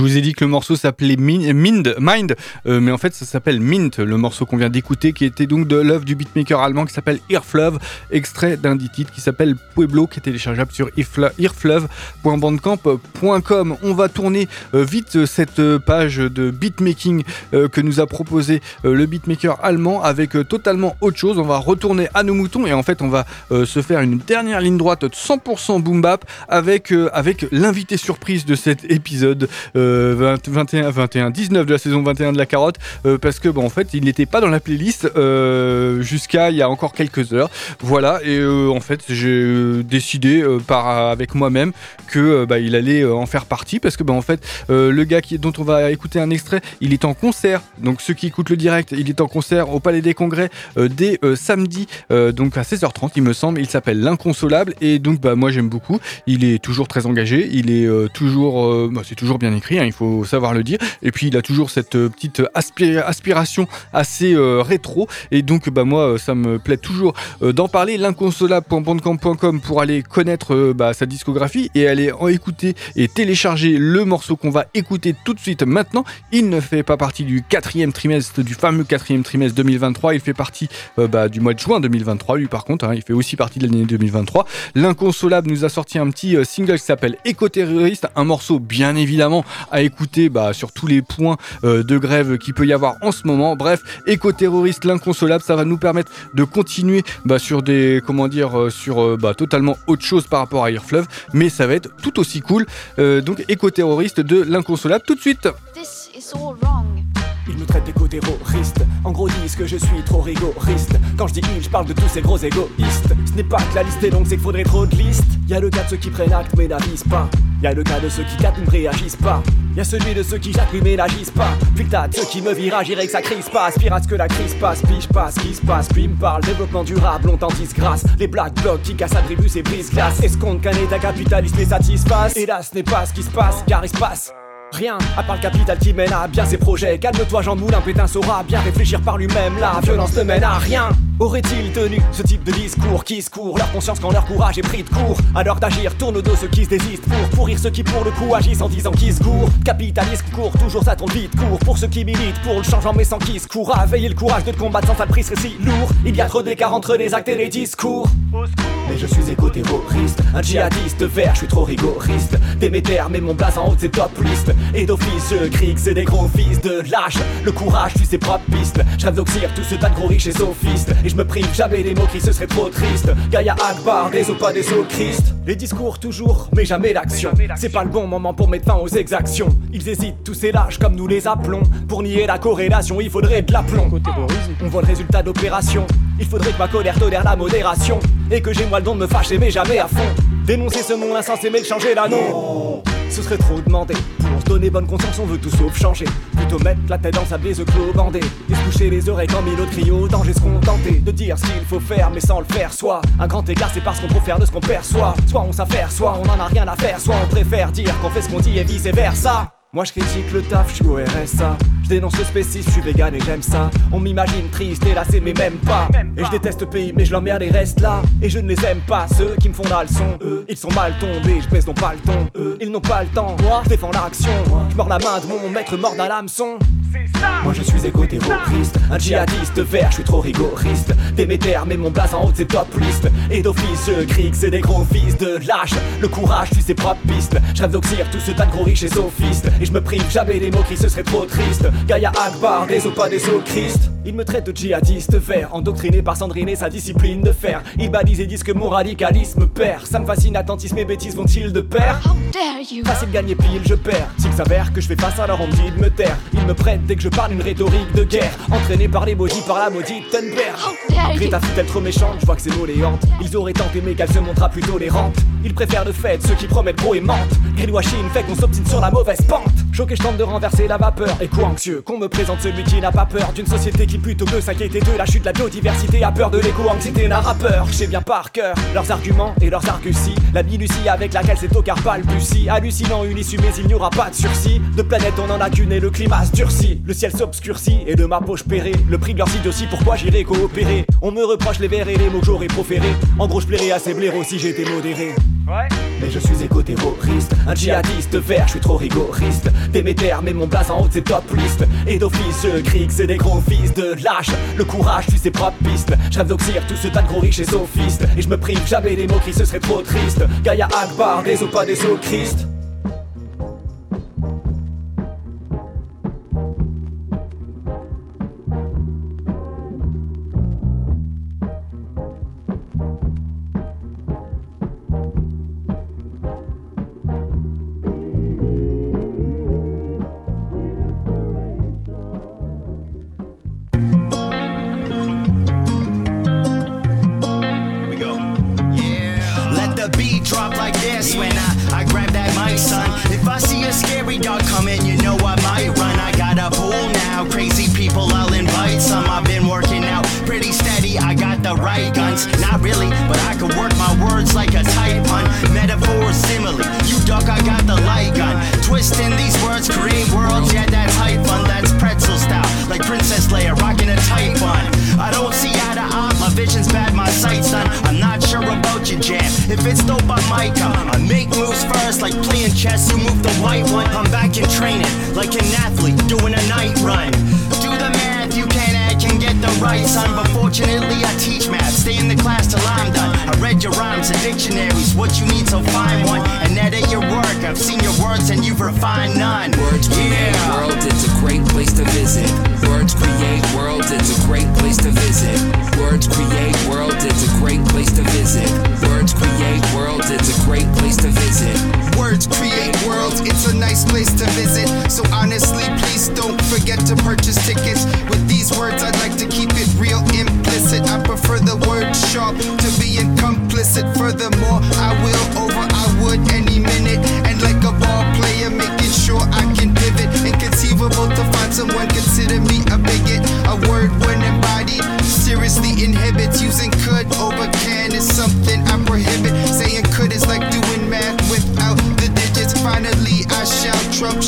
Je vous ai dit que le morceau s'appelait Mind, Mind mais en fait ça s'appelle Mint, le morceau qu'on vient d'écouter, qui était donc de l'œuvre du beatmaker allemand qui s'appelle Earflove, extrait d'un des titres qui s'appelle Pueblo, qui est téléchargeable sur earflove.bandcamp.com. On va tourner vite cette page de beatmaking que nous a proposé le beatmaker allemand avec totalement autre chose. On va retourner à nos moutons et en fait on va se faire une dernière ligne droite 100% boom bap avec, avec l'invité surprise de cet épisode. 21, 21, 19 de la saison 21 de la carotte, euh, parce que bon, en fait, il n'était pas dans la playlist euh, jusqu'à il y a encore quelques heures. Voilà, et euh, en fait, j'ai décidé par, avec moi-même que bah, il allait en faire partie, parce que bah, en fait, le gars qui, dont on va écouter un extrait, il est en concert. Donc ceux qui écoutent le direct, il est en concert au Palais des Congrès dès samedi, donc à 16h30, il me semble. Il s'appelle L'inconsolable, et donc bah, moi j'aime beaucoup. Il est toujours très engagé, il est toujours, bah, c'est toujours bien écrit. Hein, il faut savoir le dire. Et puis il a toujours cette euh, petite aspiration assez euh, rétro. Et donc bah moi ça me plaît toujours euh, d'en parler. L'inconsolable.bandcamp.com pour aller connaître bah, sa discographie et aller en écouter et télécharger le morceau qu'on va écouter tout de suite maintenant. Il ne fait pas partie du quatrième trimestre, du fameux quatrième trimestre 2023. Il fait partie bah, du mois de juin 2023. Lui par contre, hein, il fait aussi partie de l'année 2023. L'inconsolable nous a sorti un petit single qui s'appelle Éco-terroriste, un morceau bien évidemment à écouter bah, sur tous les points euh, de grève qu'il peut y avoir en ce moment. Bref, éco-terroriste, l'inconsolable, ça va nous permettre de continuer bah, sur des, comment dire, euh, sur euh, bah, totalement autre chose par rapport à Airfleuve, mais ça va être tout aussi cool. donc éco-terroriste de l'inconsolable tout de suite. Ils me traitent d'éco-terroriste. En gros, disent que je suis trop rigoriste. Quand je dis il, je parle de tous ces gros égoïstes. Ce n'est pas que la liste est longue, c'est qu'il faudrait trop de listes. Y a le cas de ceux qui prennent acte mais n'avisent pas. Y a le cas de ceux qui captent mais réagissent pas. Y a celui de ceux qui jacquent mais n'agissent pas. Puis tas de ceux qui me virent, agirait que ça crise pas. Aspire à ce que la crise passe, pige pas ce qui se passe. Puis me parle développement durable, longtemps disgrâce. Les black blocs qui cassent atributs et brise glace. Qu'on qu'un état capitaliste les satisfasse Et là, ce n'est pas ce qui se passe, car il se passe. Rien, à part le capital qui mène à bien ses projets. Calme-toi, Jean Moulin, Pétain saura bien réfléchir par lui-même. La violence ne mène à rien. Aurait-il tenu ce type de discours qui se court? Leur conscience quand leur courage est pris de court Alors d'agir, tourne au dos ceux qui se désistent pour pourrir ceux qui pour le coup agissent en disant qu'ils se courent. Capitalisme court, toujours ça tourne vite court. Pour ceux qui militent pour le changement mais sans qui se court. À veiller le courage de te combattre sans prix serait si lourd. Il y a trop d'écart entre les actes et les discours. Mais je suis éco-terroriste, un djihadiste vert, je suis trop rigoriste. Déméter, mais mon blaze en haut c'est top list. Et d'office, je crie que c'est des gros fils de lâche. Le courage suit ses propres pistes. Je rêve d'oxyre tout ce tas de gros riches et sophistes. Et je me prive jamais des moqueries, ce serait trop triste. Gaïa Akbar, des pas des os Christ. Les discours toujours, mais jamais l'action. C'est pas le bon moment pour mettre fin aux exactions. Ils hésitent, tous ces lâches comme nous les appelons. Pour nier la corrélation, il faudrait de l'aplomb. On voit le résultat d'opération. Il faudrait que ma colère tolère la modération. Et que j'ai moi le don de me fâcher, mais jamais à fond. Dénoncer ce monde insensé, mais changer là non. Ce serait trop demandé. Pour se donner bonne conscience, on veut tout sauf changer. Plutôt mettre la tête dans sa bise clos bandé. Et se coucher les oreilles quand mille autres trio danger se contenter de dire ce qu'il faut faire, mais sans le faire. Soit un grand écart, c'est parce qu'on préfère de ce qu'on perçoit. Soit on s'affaire, soit on en a rien à faire. Soit on préfère dire qu'on fait ce qu'on dit et vice versa. Moi je critique le taf, je suis au RSA. Je dénonce le spécisme, je suis vegan et j'aime ça. On m'imagine triste et lassé, mais même pas. Et je déteste le pays, mais je l'emmerde et reste là. Et je ne les aime pas, ceux qui me font la leçon. Eux, ils sont mal tombés, je baisse non pas le ton. Ils n'ont pas le temps. Moi, je défends l'action. Je mords la main de mon maître mort d'un hameçon. Moi je suis éco-terroriste, un djihadiste vert, je suis trop rigoriste. Déméter, mais mon blaze en haut c'est top list. Et d'office, je crie que c'est des gros fils de lâche. Le courage suit ses propres pistes. Je rêve d'oxyre tout ce tas de gros riches et sophistes. Et je me prive jamais des moqueries, ce serait trop triste. Gaïa Akbar, des os pas des os Christ. Il me traite de djihadiste vert, endoctriné par Sandrine et sa discipline de fer. Ils balisent et disent que mon radicalisme perd. Ça me fascine, attentisme et bêtises vont-ils de pair Facile gagner pile, je perds. S'il s'avère que je fais face, alors on me dit de me taire. Ils me prêtent dès que je parle une rhétorique de guerre. Entraîné par les maudits, par la maudite Thunberg. Greta fut-elle trop méchante? Je vois que c'est moléante. Ils auraient tant aimé qu'elle se montra plus tolérante. Ils préfèrent de fait ceux qui promettent gros et mentent. Greenwashing fait qu'on s'obstine sur la mauvaise pente. Choqué, je tente de renverser la vapeur. Et quoi anxieux qu'on me présente celui qui n'a pas peur d'une société qui plutôt que s'inquiéter de la chute de la biodiversité a peur de l'éco-anxiété d'un rappeur. Je bien par cœur leurs arguments et leurs arguties. La minutie avec laquelle c'est au car balbutie. Hallucinant une issue, mais il n'y aura pas de sursis. De planète, on en a qu'une et le climat se durcit. Le ciel s'obscurcit et de ma poche pérée. Le prix de leurs idioties, pourquoi j'irai coopérer? On me reproche les vers et les mots que j'aurais proférés. En gros, je plairais à ces blaireaux si j'étais modéré. Mais je suis éco-terroriste, un djihadiste vert, je suis trop rigoriste. Déméter, mais mon blaze en haut c'est top list. Et d'office, je crie c'est des gros fils de lâche. Le courage suit ses propres pistes. Je rêve d'oxyre tout ce tas de gros riches et sophistes. Et je me prive jamais des mots qui ce serait trop triste. Gaïa Akbar, des os pas des Christ. Beat drop like this when I, I grab that mic, son. If I see a scary dog coming, you know I might run. I got a pool now, crazy people, I'll invite some. I've been working out pretty steady, I got the right guns. Not really, but I can work my words like a tight pun. Metaphor, simile, you duck, I got the light gun. Twisting these words, create worlds, yeah, that's hype fun. That's pretzel style, like Princess Leia, rocking a tight bun. I don't see eye to vision's bad, my sight's done. I'm not sure about your jam. If it's dope, I might come. I make moves first, like playing chess. You move the white one. I'm back in training, like an athlete doing a night run. Do the math, you can't add, can get the right son. But fortunately, I teach math. Stay in the class till I'm done. I read your rhymes and dictionaries. What you need, to find one and edit your work. I've seen your words and you've refined none. Words create worlds, it's a great place to visit. Words create worlds, it's a great place to visit. Words create worlds, it's a great place to visit. Words create worlds, it's a great place to visit. Words create worlds, it's a nice place to visit. So honestly, please don't forget to purchase tickets. With these words, I'd like to keep it real implicit. I prefer the word sharp to being complicit. Furthermore, I will over I would any minute. And like a ball player, making sure I can pivot. Inconceivable to find someone consider me a bigot. A word when embodied seriously inhibits using could over can is something I prohibit. Saying could is like doing math without the digits. Finally, I shall trump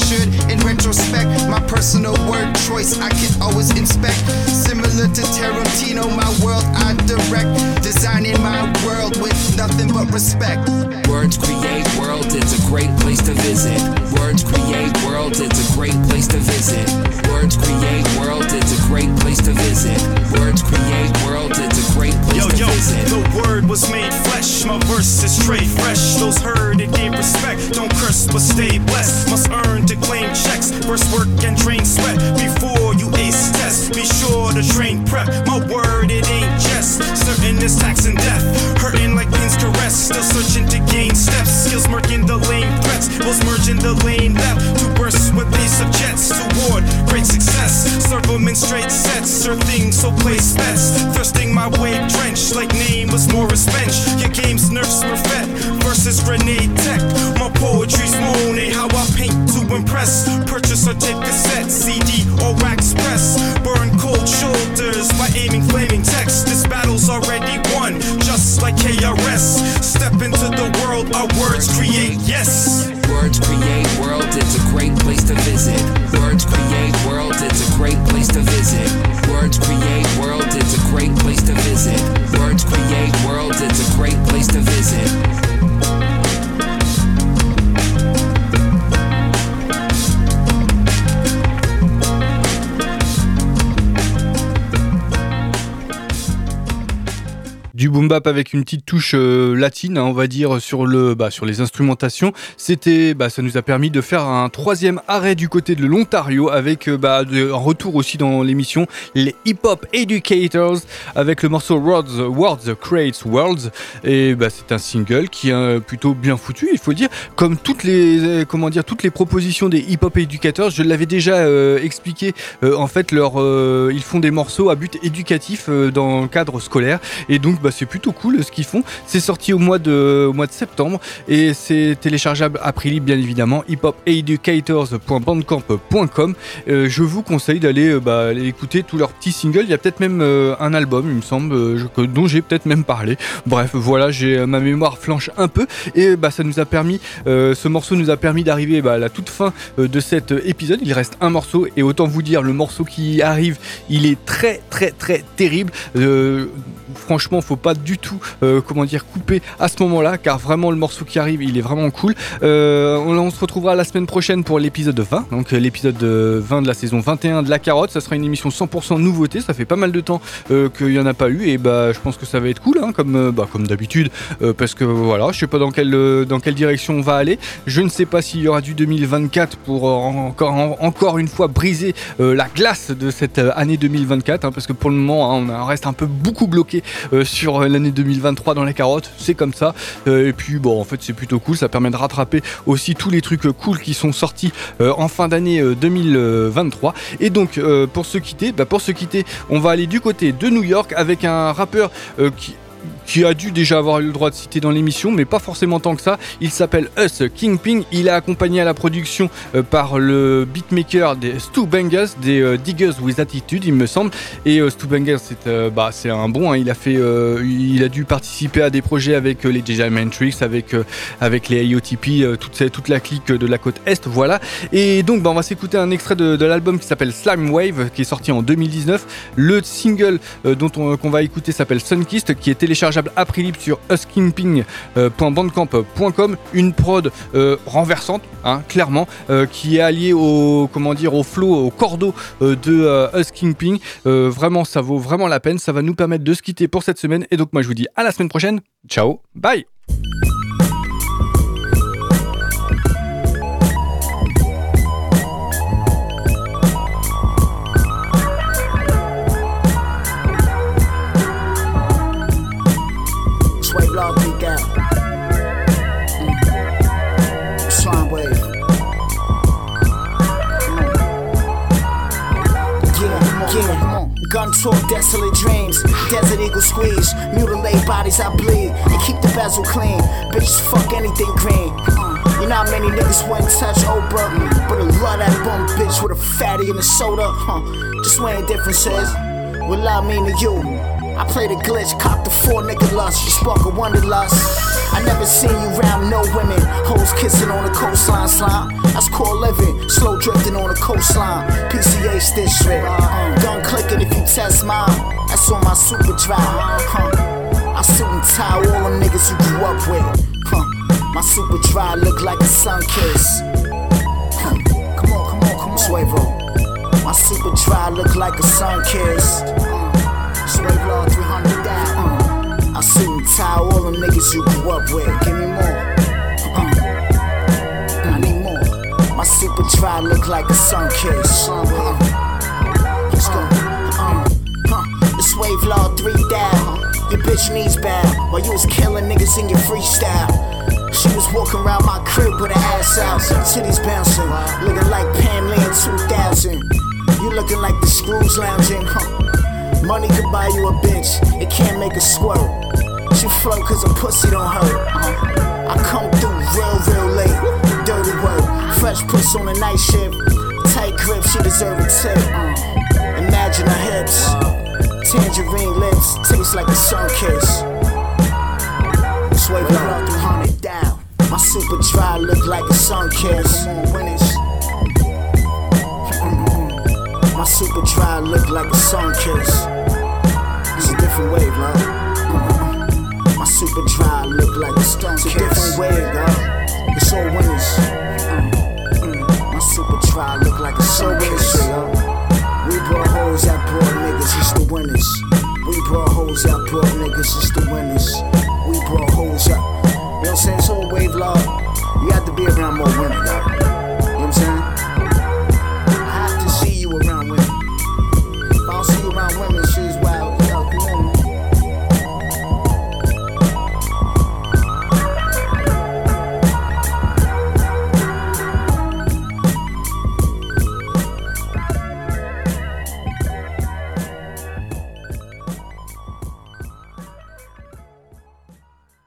personal word choice I can always inspect. Similar to Tarantino, my world I direct. Designing my world with nothing but respect. Words create worlds, it's a great place to visit. Words create worlds, it's a great place to visit. Words create worlds, it's a great place to visit. Words create worlds, it's a great place Yo, to yo, visit. the word was made flesh. My verse is straight fresh. Those heard it gave respect. Don't curse, but stay blessed. Must earn to claim checks. First work and drain sweat before you ace test. Be sure to train prep. My word, it ain't jest. Certain is tax and death. Hurting like pins caress. Still searching to gain steps. Skills murking the lane threats. Was merging the lane left. To burst with of jets. Toward great success. Circle 'em in straight sets. Surfing, so place bets. Thirsting my wave drenched like name was Morris Bench. Your game's nerfs perfect versus grenade tech. My poetry's moaning. how I paint to impress. Purchase or take cassette, CD or wax press. Burn cold shoulders by aiming flaming text. This battle's already won, just like KRS. Step into the world, our words create, yes. Words create world, it's a great place to visit. Words create world, it's a great place to visit. Words create world, it's a great place to visit. Words create worlds, it's a great place to visit. Du boom bap avec une petite touche euh, latine, hein, on va dire, sur, le, bah, sur les instrumentations. C'était, bah, ça nous a permis de faire un troisième arrêt du côté de l'Ontario avec euh, bah, un retour aussi dans l'émission, les Hip Hop Educators avec le morceau Words, Words Creates Worlds. Et c'est un single qui est euh, plutôt bien foutu, il faut dire. Comme toutes les, comment dire, toutes les propositions des Hip Hop Educators, je l'avais déjà expliqué. en fait, leur, ils font des morceaux à but éducatif dans le cadre scolaire. Et donc, c'est plutôt cool ce qu'ils font. C'est sorti au mois de, mois de septembre et c'est téléchargeable à prix libre, bien évidemment. hiphopeducators.bandcamp.com. Euh, je vous conseille d'aller euh, bah, écouter tous leurs petits singles. Il y a peut-être même euh, un album, il me semble, euh, dont j'ai peut-être même parlé. Bref, voilà, j'ai ma mémoire flanche un peu et bah, ça nous a permis, ce morceau nous a permis d'arriver bah, à la toute fin de cet épisode. Il reste un morceau et autant vous dire, le morceau qui arrive, il est très très très terrible. Euh, franchement, faut pas du tout, euh, comment dire, couper à ce moment-là, car vraiment le morceau qui arrive, il est vraiment cool. Euh, on, se retrouvera la semaine prochaine pour l'épisode 20, donc euh, l'épisode euh, 20 de la saison 21 de La Carotte. Ça sera une émission 100% nouveauté. Ça fait pas mal de temps qu'il y en a pas eu, et bah je pense que ça va être cool, hein, comme, bah, comme d'habitude, parce que voilà, je sais pas dans quelle, dans quelle direction on va aller. Je ne sais pas s'il y aura du 2024 pour encore, en- encore une fois briser la glace de cette année 2024, hein, parce que pour le moment, hein, on reste un peu beaucoup bloqué sur euh, l'année 2023 dans les carottes. C'est comme ça. Euh, et puis bon, en fait, c'est plutôt cool. Ça permet de rattraper aussi tous les trucs euh, cool qui sont sortis en fin d'année euh, 2023. Et donc, pour se quitter, bah, pour se quitter, on va aller du côté de New York avec un rappeur qui qui a dû déjà avoir eu le droit de citer dans l'émission, mais pas forcément tant que ça. Il s'appelle Us Kingpin. Il est accompagné à la production euh, par le beatmaker des Stu Bangers, des euh, Diggers with Attitude, il me semble. Et euh, Stu Bangers, c'est bah, un bon. hein. Il a fait, il a dû participer à des projets avec les DJ Matrix, avec avec les IOTP, toute, toute la clique de la côte est. Voilà. Et donc, bah, on va s'écouter un extrait de, l'album qui s'appelle Slime Wave, qui est sorti en 2019. Le single dont on qu'on va écouter s'appelle Sunkist, qui est à sur uskimping.bandcamp.com. Une prod euh, renversante, hein, clairement, euh, qui est alliée au comment dire au flow, au cordeau euh, de euh, Us Kingpin. Euh, vraiment, ça vaut vraiment la peine. Ça va nous permettre de se quitter pour cette semaine. Et donc, moi, je vous dis à la semaine prochaine. Ciao, bye. Talk, desolate dreams. Desert eagle squeeze. Mutilate bodies, I bleed. And keep the bezel clean. Bitches fuck anything green. You know how many niggas wouldn't touch Oprah? But I love that bum bitch with a fatty and a soda. Huh. Just weighing differences. What love mean to you? I play the glitch, cop the four nigga lust, you spark a wanderlust. I never seen you round no women, hoes kissing on the coastline slime. That's core living, slow drifting on the coastline. PCH district, gun clicking if you test mine. That's on my super drive. Huh. I suit and tie all them niggas you grew up with. Huh. My super dry look like a sun kiss. Come on, come on, come on. Swavo. My super dry look like a sun kiss. Swave Law 300 down. Uh, I suit and tie all them niggas you grew up with. Give me more. Uh, I need more. My super dry look like a sun kiss. Uh, let's go. Uh, Wave Law 3 down. Your bitch knees bow while you was killing niggas in your freestyle. She was walking around my crib with her ass out, titties bouncing, looking like Pam Lee in 2000. You looking like the screws lounging, huh? Money could buy you a bitch, it can't make a squirt. She float cause her pussy don't hurt. I come through real, real late. Dirty work, fresh puss on a night shift. Tight grip, she deserve a tip. Imagine her hips. Tangerine lips, taste like a sun kiss. Sway around 300 down. My super dry look like a sun kiss. Come on, My super dry look like a sun kiss. It's a different wave, love. Uh-huh. My super dry look like a stone kiss. It's a different wave, love. It's all winners. Uh-huh. Uh-huh. My super dry look like a sun kiss. We brought hoes that brought niggas, it's the winners. We brought hoes that brought niggas, it's the winners. We brought hoes up. You know what I'm saying? It's all wave love. You have to be around more women, though.